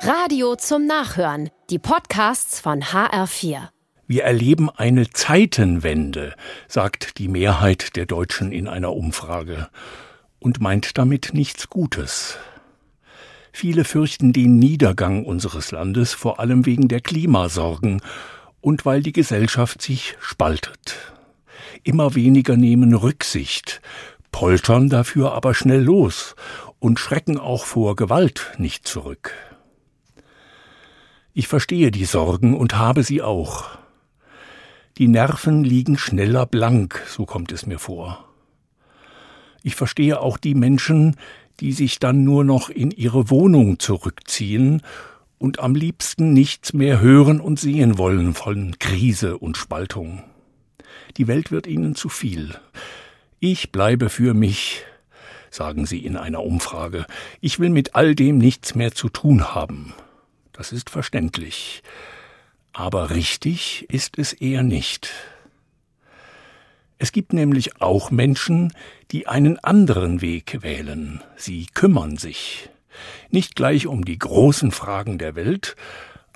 Radio zum Nachhören. Die Podcasts von HR4. Wir erleben eine Zeitenwende, sagt die Mehrheit der Deutschen in einer Umfrage und meint damit nichts Gutes. Viele fürchten den Niedergang unseres Landes vor allem wegen der Klimasorgen und weil die Gesellschaft sich spaltet. Immer weniger nehmen Rücksicht, poltern dafür aber schnell los und schrecken auch vor Gewalt nicht zurück. Ich verstehe die Sorgen und habe sie auch. Die Nerven liegen schneller blank, so kommt es mir vor. Ich verstehe auch die Menschen, die sich dann nur noch in ihre Wohnung zurückziehen und am liebsten nichts mehr hören und sehen wollen von Krise und Spaltung. Die Welt wird ihnen zu viel. Ich bleibe für mich, sagen sie in einer Umfrage. Ich will mit all dem nichts mehr zu tun haben. Das ist verständlich. Aber richtig ist es eher nicht. Es gibt nämlich auch Menschen, die einen anderen Weg wählen. Sie kümmern sich. Nicht gleich um die großen Fragen der Welt,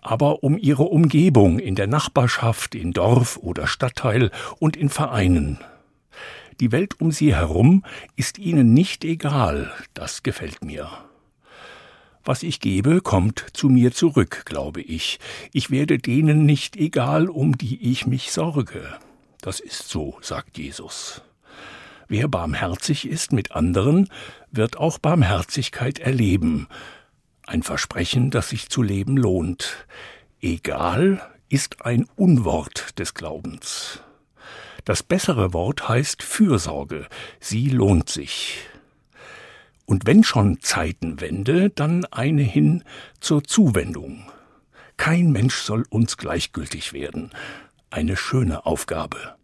aber um ihre Umgebung in der Nachbarschaft, in Dorf oder Stadtteil und in Vereinen. Die Welt um sie herum ist ihnen nicht egal, das gefällt mir. Was ich gebe, kommt zu mir zurück, glaube ich. Ich werde denen nicht egal, um die ich mich sorge. Das ist so, sagt Jesus. Wer barmherzig ist mit anderen, wird auch Barmherzigkeit erleben. Ein Versprechen, das sich zu leben lohnt. Egal ist ein Unwort des Glaubens. Das bessere Wort heißt Fürsorge. Sie lohnt sich. Und wenn schon Zeitenwende, dann eine hin zur Zuwendung. Kein Mensch soll uns gleichgültig werden. Eine schöne Aufgabe.